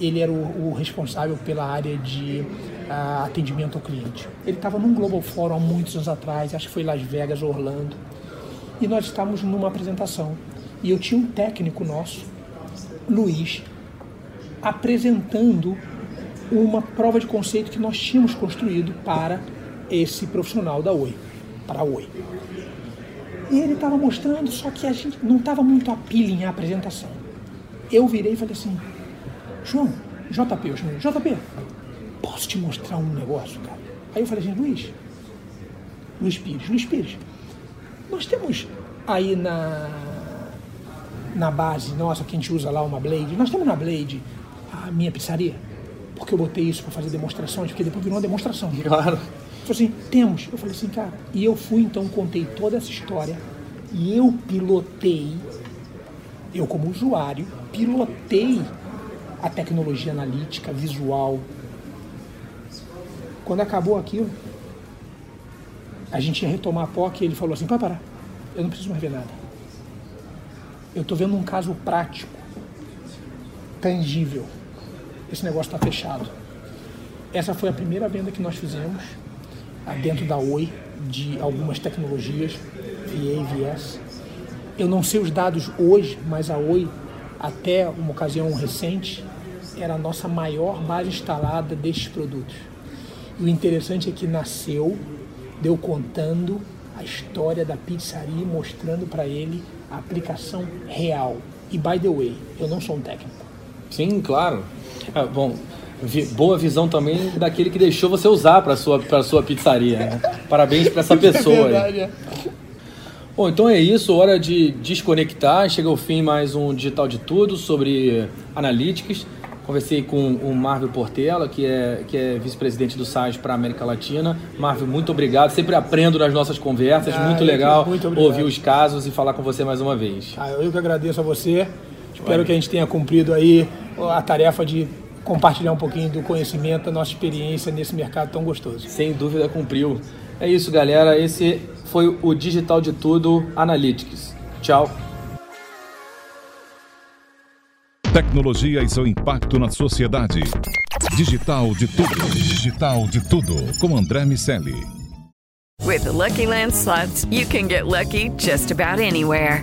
e ele era o, o responsável pela área de ah, atendimento ao cliente. Ele estava num Global Forum há muitos anos atrás, acho que foi Las Vegas, Orlando. E nós estávamos numa apresentação. E eu tinha um técnico nosso, Luiz, apresentando uma prova de conceito que nós tínhamos construído para esse profissional da Oi, para a Oi. E ele estava mostrando, só que a gente não estava muito a pilha a apresentação. Eu virei e falei assim, João, JP, eu chamei, JP, posso te mostrar um negócio, cara? Aí eu falei assim, Luiz, Luiz Pires, Luiz Pires, nós temos aí na, na base nossa, que a gente usa lá uma Blade, nós temos na Blade a minha pizzaria, porque eu botei isso para fazer demonstrações, porque depois virou uma demonstração. Claro. Falei assim, temos. Eu falei assim, cara, e eu fui então, contei toda essa história e eu pilotei, eu como usuário, pilotei a tecnologia analítica, visual. Quando acabou aquilo, a gente ia retomar a POC e ele falou assim, pode parar, eu não preciso mais ver nada. Eu estou vendo um caso prático, tangível. Esse negócio está fechado. Essa foi a primeira venda que nós fizemos ah, dentro da Oi de algumas tecnologias, VA, VS. Eu não sei os dados hoje, mas a Oi, até uma ocasião recente, era a nossa maior base instalada destes produtos. E o interessante é que nasceu, deu contando a história da pizzaria, e mostrando para ele a aplicação real. E by the way, eu não sou um técnico. Sim, claro. É, bom, vi, boa visão também daquele que deixou você usar para sua para sua pizzaria. Né? Parabéns para essa pessoa. É verdade, é. Bom, então é isso, hora de desconectar. Chega ao fim mais um Digital de Tudo sobre Analytics. Conversei com o Marvel Portela, que é, que é vice-presidente do SAIS para a América Latina. Marvel, muito obrigado. Sempre aprendo nas nossas conversas. Ah, muito legal muito ouvir os casos e falar com você mais uma vez. Ah, eu que agradeço a você. Espero que a gente tenha cumprido aí a tarefa de compartilhar um pouquinho do conhecimento, da nossa experiência nesse mercado tão gostoso. Sem dúvida cumpriu. É isso, galera. Esse foi o Digital de Tudo Analytics. Tchau. Tecnologia e seu impacto na sociedade. Digital de Tudo. Digital de Tudo. Com André Miscelli. With the Lucky Land slots, you can get lucky just about anywhere.